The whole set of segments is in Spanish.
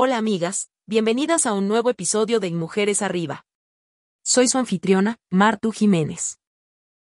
Hola amigas, bienvenidas a un nuevo episodio de Mujeres Arriba. Soy su anfitriona, Martu Jiménez.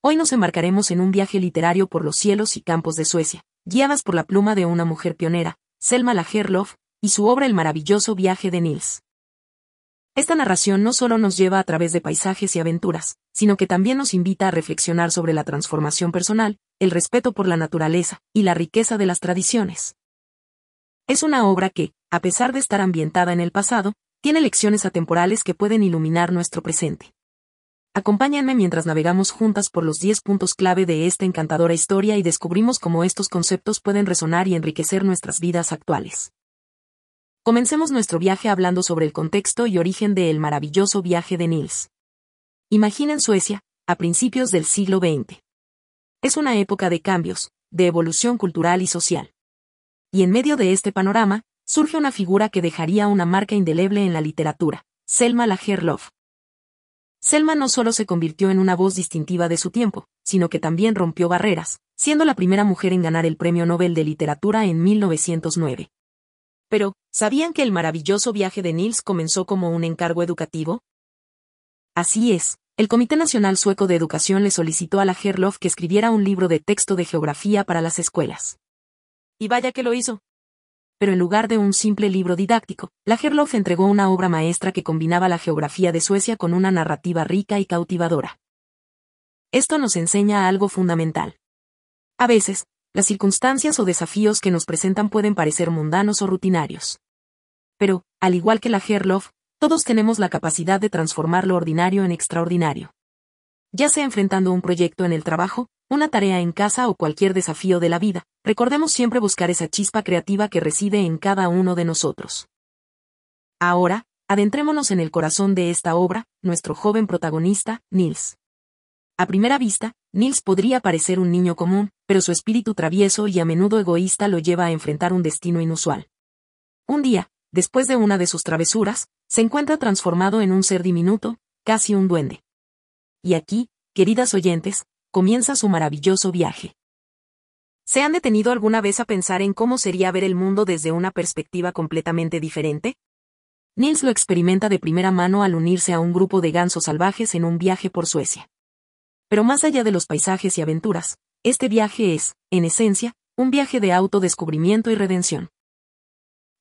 Hoy nos embarcaremos en un viaje literario por los cielos y campos de Suecia, guiadas por la pluma de una mujer pionera, Selma Lagerlöf, y su obra El maravilloso viaje de Nils. Esta narración no solo nos lleva a través de paisajes y aventuras, sino que también nos invita a reflexionar sobre la transformación personal, el respeto por la naturaleza, y la riqueza de las tradiciones. Es una obra que, a pesar de estar ambientada en el pasado, tiene lecciones atemporales que pueden iluminar nuestro presente. Acompáñenme mientras navegamos juntas por los 10 puntos clave de esta encantadora historia y descubrimos cómo estos conceptos pueden resonar y enriquecer nuestras vidas actuales. Comencemos nuestro viaje hablando sobre el contexto y origen de El maravilloso viaje de Nils. Imaginen Suecia, a principios del siglo XX. Es una época de cambios, de evolución cultural y social. Y en medio de este panorama, surge una figura que dejaría una marca indeleble en la literatura, Selma Lagerlöf. Selma no solo se convirtió en una voz distintiva de su tiempo, sino que también rompió barreras, siendo la primera mujer en ganar el Premio Nobel de Literatura en 1909. Pero, ¿sabían que el maravilloso viaje de Nils comenzó como un encargo educativo? Así es, el Comité Nacional Sueco de Educación le solicitó a Lagerlöf que escribiera un libro de texto de geografía para las escuelas. Y vaya que lo hizo pero en lugar de un simple libro didáctico, Lagerlöf entregó una obra maestra que combinaba la geografía de Suecia con una narrativa rica y cautivadora. Esto nos enseña algo fundamental. A veces, las circunstancias o desafíos que nos presentan pueden parecer mundanos o rutinarios. Pero, al igual que Lagerlöf, todos tenemos la capacidad de transformar lo ordinario en extraordinario. Ya sea enfrentando un proyecto en el trabajo, una tarea en casa o cualquier desafío de la vida, recordemos siempre buscar esa chispa creativa que reside en cada uno de nosotros. Ahora, adentrémonos en el corazón de esta obra, nuestro joven protagonista, Nils. A primera vista, Nils podría parecer un niño común, pero su espíritu travieso y a menudo egoísta lo lleva a enfrentar un destino inusual. Un día, después de una de sus travesuras, se encuentra transformado en un ser diminuto, casi un duende. Y aquí, queridas oyentes, comienza su maravilloso viaje. ¿Se han detenido alguna vez a pensar en cómo sería ver el mundo desde una perspectiva completamente diferente? Nils lo experimenta de primera mano al unirse a un grupo de gansos salvajes en un viaje por Suecia. Pero más allá de los paisajes y aventuras, este viaje es, en esencia, un viaje de autodescubrimiento y redención.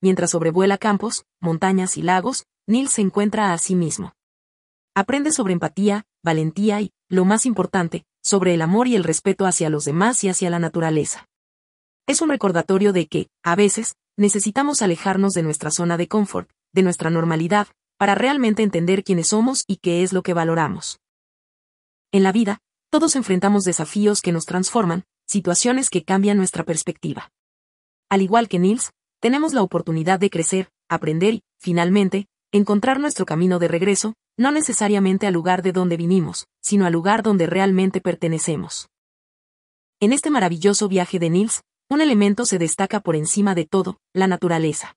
Mientras sobrevuela campos, montañas y lagos, Nils se encuentra a sí mismo. Aprende sobre empatía, valentía y, lo más importante, sobre el amor y el respeto hacia los demás y hacia la naturaleza. Es un recordatorio de que, a veces, necesitamos alejarnos de nuestra zona de confort, de nuestra normalidad, para realmente entender quiénes somos y qué es lo que valoramos. En la vida, todos enfrentamos desafíos que nos transforman, situaciones que cambian nuestra perspectiva. Al igual que Nils, tenemos la oportunidad de crecer, aprender y, finalmente, encontrar nuestro camino de regreso, no necesariamente al lugar de donde vinimos, sino al lugar donde realmente pertenecemos. En este maravilloso viaje de Nils, un elemento se destaca por encima de todo, la naturaleza.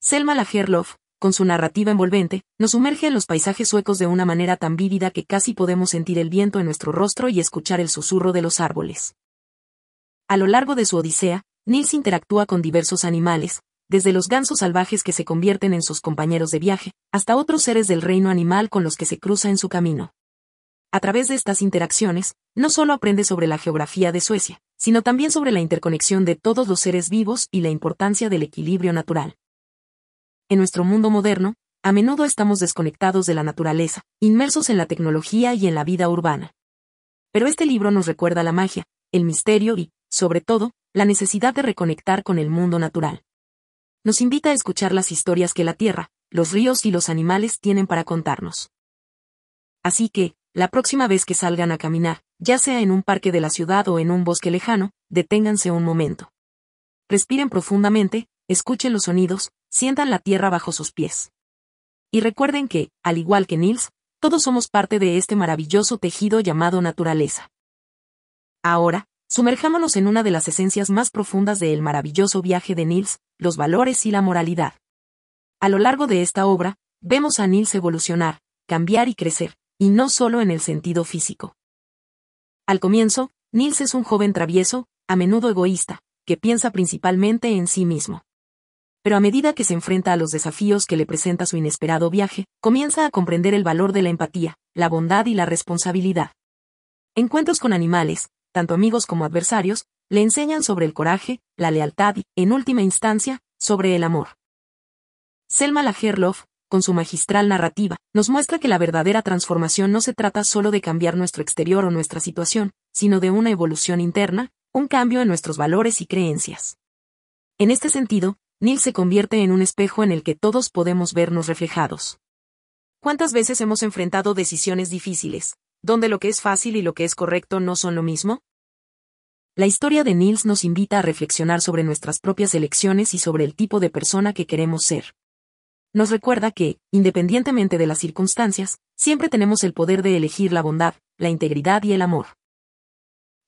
Selma Lagerlöf, con su narrativa envolvente, nos sumerge en los paisajes suecos de una manera tan vívida que casi podemos sentir el viento en nuestro rostro y escuchar el susurro de los árboles. A lo largo de su odisea, Nils interactúa con diversos animales, desde los gansos salvajes que se convierten en sus compañeros de viaje, hasta otros seres del reino animal con los que se cruza en su camino. A través de estas interacciones, no solo aprende sobre la geografía de Suecia, sino también sobre la interconexión de todos los seres vivos y la importancia del equilibrio natural. En nuestro mundo moderno, a menudo estamos desconectados de la naturaleza, inmersos en la tecnología y en la vida urbana. Pero este libro nos recuerda la magia, el misterio y, sobre todo, la necesidad de reconectar con el mundo natural nos invita a escuchar las historias que la tierra, los ríos y los animales tienen para contarnos. Así que, la próxima vez que salgan a caminar, ya sea en un parque de la ciudad o en un bosque lejano, deténganse un momento. Respiren profundamente, escuchen los sonidos, sientan la tierra bajo sus pies. Y recuerden que, al igual que Nils, todos somos parte de este maravilloso tejido llamado naturaleza. Ahora, Sumerjámonos en una de las esencias más profundas del maravilloso viaje de Nils, los valores y la moralidad. A lo largo de esta obra, vemos a Nils evolucionar, cambiar y crecer, y no solo en el sentido físico. Al comienzo, Nils es un joven travieso, a menudo egoísta, que piensa principalmente en sí mismo. pero a medida que se enfrenta a los desafíos que le presenta su inesperado viaje, comienza a comprender el valor de la empatía, la bondad y la responsabilidad. Encuentros con animales, tanto amigos como adversarios, le enseñan sobre el coraje, la lealtad y, en última instancia, sobre el amor. Selma Lagerlof, con su magistral narrativa, nos muestra que la verdadera transformación no se trata solo de cambiar nuestro exterior o nuestra situación, sino de una evolución interna, un cambio en nuestros valores y creencias. En este sentido, Neil se convierte en un espejo en el que todos podemos vernos reflejados. ¿Cuántas veces hemos enfrentado decisiones difíciles, donde lo que es fácil y lo que es correcto no son lo mismo? La historia de Nils nos invita a reflexionar sobre nuestras propias elecciones y sobre el tipo de persona que queremos ser nos recuerda que, independientemente de las circunstancias, siempre tenemos el poder de elegir la bondad, la integridad y el amor.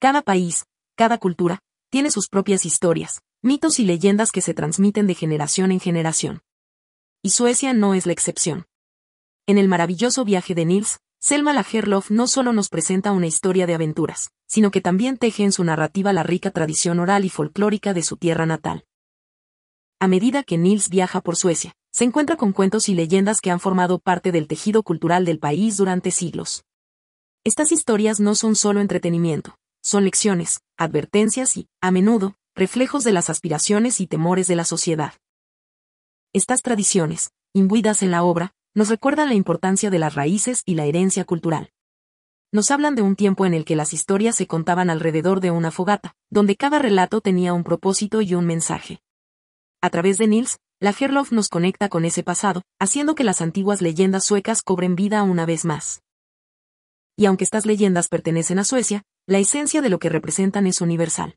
Cada país, cada cultura, tiene sus propias historias, mitos y leyendas que se transmiten de generación en generación. Y Suecia no es la excepción. En el maravilloso viaje de Nils, Selma Lagerlof no solo nos presenta una historia de aventuras, sino que también teje en su narrativa la rica tradición oral y folclórica de su tierra natal. A medida que Nils viaja por Suecia, se encuentra con cuentos y leyendas que han formado parte del tejido cultural del país durante siglos. Estas historias no son solo entretenimiento, son lecciones, advertencias y, a menudo, reflejos de las aspiraciones y temores de la sociedad. Estas tradiciones, imbuidas en la obra, nos recuerdan la importancia de las raíces y la herencia cultural. Nos hablan de un tiempo en el que las historias se contaban alrededor de una fogata, donde cada relato tenía un propósito y un mensaje. A través de Nils, la Herlof nos conecta con ese pasado, haciendo que las antiguas leyendas suecas cobren vida una vez más. Y aunque estas leyendas pertenecen a Suecia, la esencia de lo que representan es universal.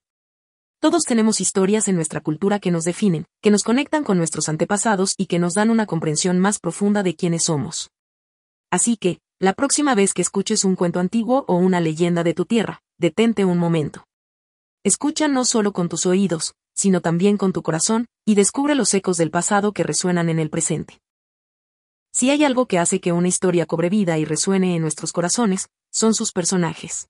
Todos tenemos historias en nuestra cultura que nos definen, que nos conectan con nuestros antepasados y que nos dan una comprensión más profunda de quiénes somos. Así que, la próxima vez que escuches un cuento antiguo o una leyenda de tu tierra, detente un momento. Escucha no solo con tus oídos, sino también con tu corazón, y descubre los ecos del pasado que resuenan en el presente. Si hay algo que hace que una historia cobre vida y resuene en nuestros corazones, son sus personajes.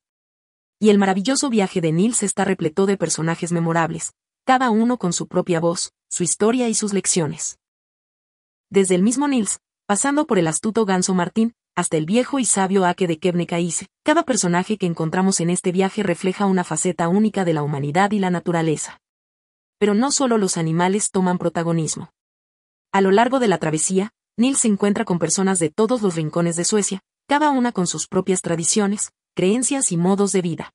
Y el maravilloso viaje de Nils está repleto de personajes memorables, cada uno con su propia voz, su historia y sus lecciones. Desde el mismo Nils, pasando por el astuto Ganso Martín, hasta el viejo y sabio Ake de Kebnekaise, cada personaje que encontramos en este viaje refleja una faceta única de la humanidad y la naturaleza pero no solo los animales toman protagonismo. A lo largo de la travesía, Nils se encuentra con personas de todos los rincones de Suecia, cada una con sus propias tradiciones, creencias y modos de vida.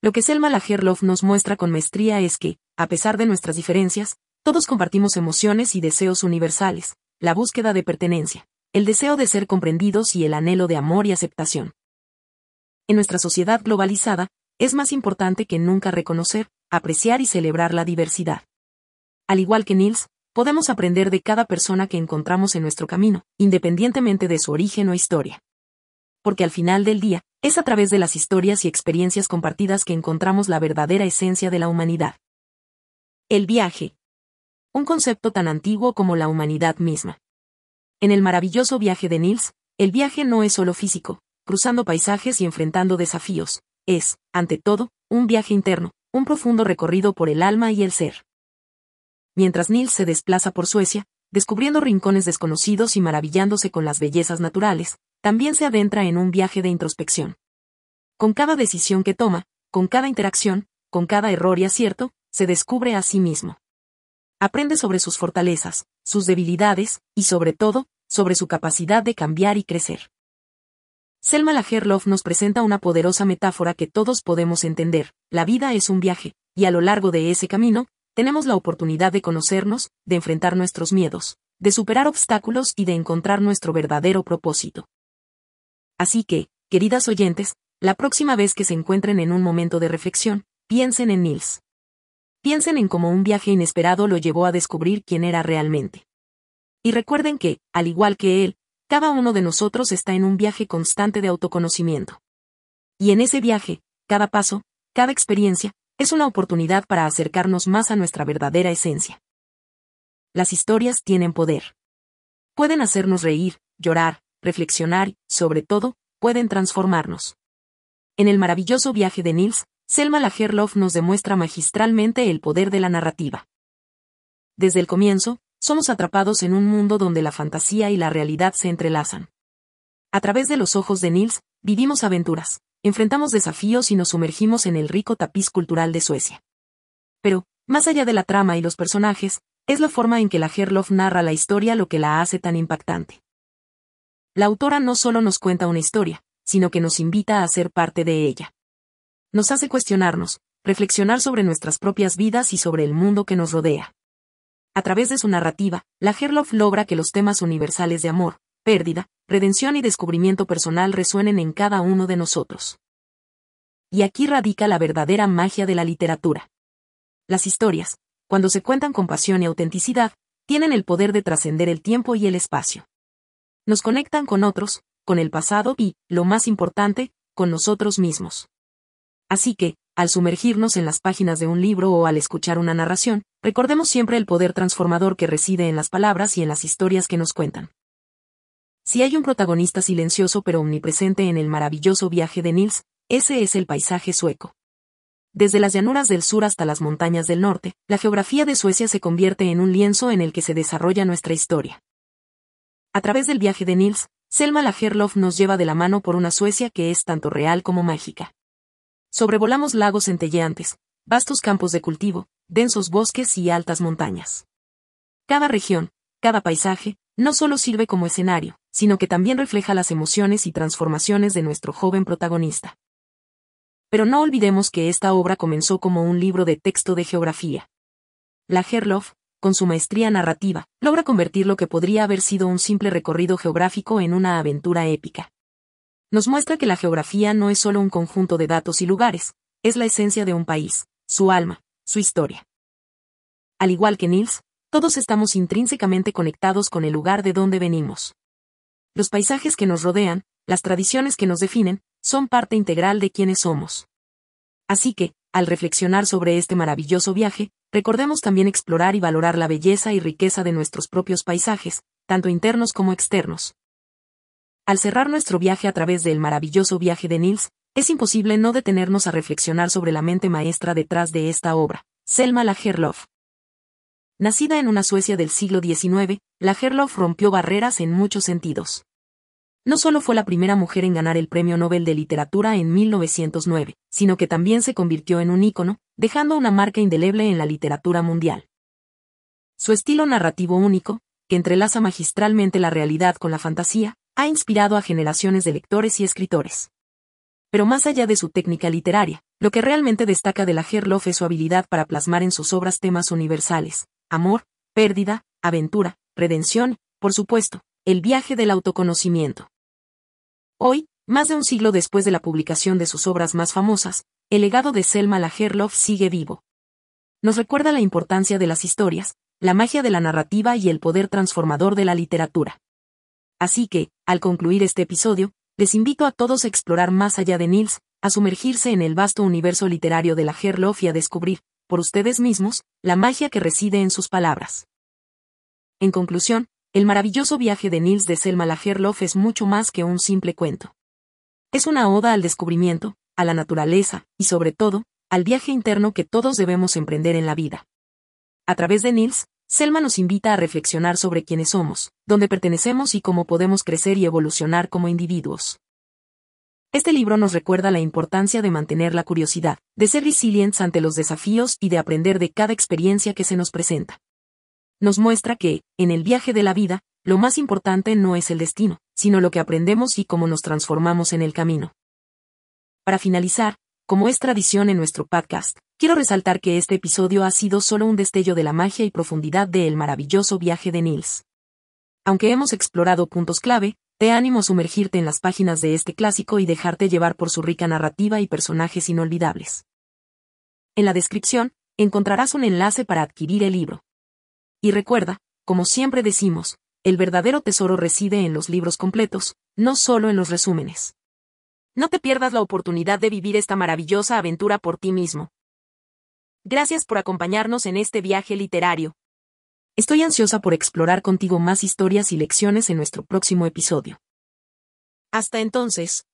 Lo que Selma Lagerlof nos muestra con maestría es que, a pesar de nuestras diferencias, todos compartimos emociones y deseos universales, la búsqueda de pertenencia, el deseo de ser comprendidos y el anhelo de amor y aceptación. En nuestra sociedad globalizada, es más importante que nunca reconocer, apreciar y celebrar la diversidad. Al igual que Nils, podemos aprender de cada persona que encontramos en nuestro camino, independientemente de su origen o historia. Porque al final del día, es a través de las historias y experiencias compartidas que encontramos la verdadera esencia de la humanidad. El viaje. Un concepto tan antiguo como la humanidad misma. En el maravilloso viaje de Nils, el viaje no es solo físico, cruzando paisajes y enfrentando desafíos, es, ante todo, un viaje interno, un profundo recorrido por el alma y el ser. Mientras Nils se desplaza por Suecia, descubriendo rincones desconocidos y maravillándose con las bellezas naturales, también se adentra en un viaje de introspección. Con cada decisión que toma, con cada interacción, con cada error y acierto, se descubre a sí mismo. Aprende sobre sus fortalezas, sus debilidades, y sobre todo, sobre su capacidad de cambiar y crecer. Selma Lagerlof nos presenta una poderosa metáfora que todos podemos entender. La vida es un viaje, y a lo largo de ese camino, tenemos la oportunidad de conocernos, de enfrentar nuestros miedos, de superar obstáculos y de encontrar nuestro verdadero propósito. Así que, queridas oyentes, la próxima vez que se encuentren en un momento de reflexión, piensen en Nils. Piensen en cómo un viaje inesperado lo llevó a descubrir quién era realmente. Y recuerden que, al igual que él, cada uno de nosotros está en un viaje constante de autoconocimiento. Y en ese viaje, cada paso, cada experiencia, es una oportunidad para acercarnos más a nuestra verdadera esencia. Las historias tienen poder. Pueden hacernos reír, llorar, reflexionar sobre todo, pueden transformarnos. En el maravilloso viaje de Nils, Selma Lagerlof nos demuestra magistralmente el poder de la narrativa. desde el comienzo, somos atrapados en un mundo donde la fantasía y la realidad se entrelazan. A través de los ojos de Nils, vivimos aventuras, enfrentamos desafíos y nos sumergimos en el rico tapiz cultural de Suecia. Pero, más allá de la trama y los personajes, es la forma en que la Herlof narra la historia lo que la hace tan impactante. La autora no solo nos cuenta una historia, sino que nos invita a ser parte de ella. Nos hace cuestionarnos, reflexionar sobre nuestras propias vidas y sobre el mundo que nos rodea. A través de su narrativa, la Herlof logra que los temas universales de amor, pérdida, redención y descubrimiento personal resuenen en cada uno de nosotros. Y aquí radica la verdadera magia de la literatura. Las historias, cuando se cuentan con pasión y autenticidad, tienen el poder de trascender el tiempo y el espacio. Nos conectan con otros, con el pasado y, lo más importante, con nosotros mismos. Así que, al sumergirnos en las páginas de un libro o al escuchar una narración, recordemos siempre el poder transformador que reside en las palabras y en las historias que nos cuentan. Si hay un protagonista silencioso pero omnipresente en el maravilloso viaje de Nils, ese es el paisaje sueco. Desde las llanuras del sur hasta las montañas del norte, la geografía de Suecia se convierte en un lienzo en el que se desarrolla nuestra historia. A través del viaje de Nils, Selma Lagerlof nos lleva de la mano por una Suecia que es tanto real como mágica. Sobrevolamos lagos centelleantes, vastos campos de cultivo, densos bosques y altas montañas. Cada región, cada paisaje, no solo sirve como escenario, sino que también refleja las emociones y transformaciones de nuestro joven protagonista. Pero no olvidemos que esta obra comenzó como un libro de texto de geografía. La Herlof, con su maestría narrativa, logra convertir lo que podría haber sido un simple recorrido geográfico en una aventura épica. Nos muestra que la geografía no es solo un conjunto de datos y lugares, es la esencia de un país, su alma, su historia. Al igual que Nils, todos estamos intrínsecamente conectados con el lugar de donde venimos. Los paisajes que nos rodean, las tradiciones que nos definen, son parte integral de quienes somos. Así que, al reflexionar sobre este maravilloso viaje, recordemos también explorar y valorar la belleza y riqueza de nuestros propios paisajes, tanto internos como externos. Al cerrar nuestro viaje a través del maravilloso viaje de Nils, es imposible no detenernos a reflexionar sobre la mente maestra detrás de esta obra, Selma Lagerlöf. Nacida en una Suecia del siglo XIX, Lagerlöf rompió barreras en muchos sentidos no solo fue la primera mujer en ganar el Premio Nobel de Literatura en 1909, sino que también se convirtió en un ícono, dejando una marca indeleble en la literatura mundial. Su estilo narrativo único, que entrelaza magistralmente la realidad con la fantasía, ha inspirado a generaciones de lectores y escritores. Pero más allá de su técnica literaria, lo que realmente destaca de la Herloff es su habilidad para plasmar en sus obras temas universales, amor, pérdida, aventura, redención, por supuesto, el viaje del autoconocimiento. Hoy, más de un siglo después de la publicación de sus obras más famosas, el legado de Selma Lagerlof sigue vivo. Nos recuerda la importancia de las historias, la magia de la narrativa y el poder transformador de la literatura. Así que, al concluir este episodio, les invito a todos a explorar más allá de Nils, a sumergirse en el vasto universo literario de la Gerlof y a descubrir, por ustedes mismos, la magia que reside en sus palabras. En conclusión, el maravilloso viaje de Nils de Selma Lagerlof es mucho más que un simple cuento. Es una oda al descubrimiento, a la naturaleza, y sobre todo, al viaje interno que todos debemos emprender en la vida. A través de Nils, Selma nos invita a reflexionar sobre quiénes somos, dónde pertenecemos y cómo podemos crecer y evolucionar como individuos. Este libro nos recuerda la importancia de mantener la curiosidad, de ser resilientes ante los desafíos y de aprender de cada experiencia que se nos presenta nos muestra que, en el viaje de la vida, lo más importante no es el destino, sino lo que aprendemos y cómo nos transformamos en el camino. Para finalizar, como es tradición en nuestro podcast, quiero resaltar que este episodio ha sido solo un destello de la magia y profundidad del maravilloso viaje de Nils. Aunque hemos explorado puntos clave, te animo a sumergirte en las páginas de este clásico y dejarte llevar por su rica narrativa y personajes inolvidables. En la descripción, encontrarás un enlace para adquirir el libro. Y recuerda, como siempre decimos, el verdadero tesoro reside en los libros completos, no solo en los resúmenes. No te pierdas la oportunidad de vivir esta maravillosa aventura por ti mismo. Gracias por acompañarnos en este viaje literario. Estoy ansiosa por explorar contigo más historias y lecciones en nuestro próximo episodio. Hasta entonces,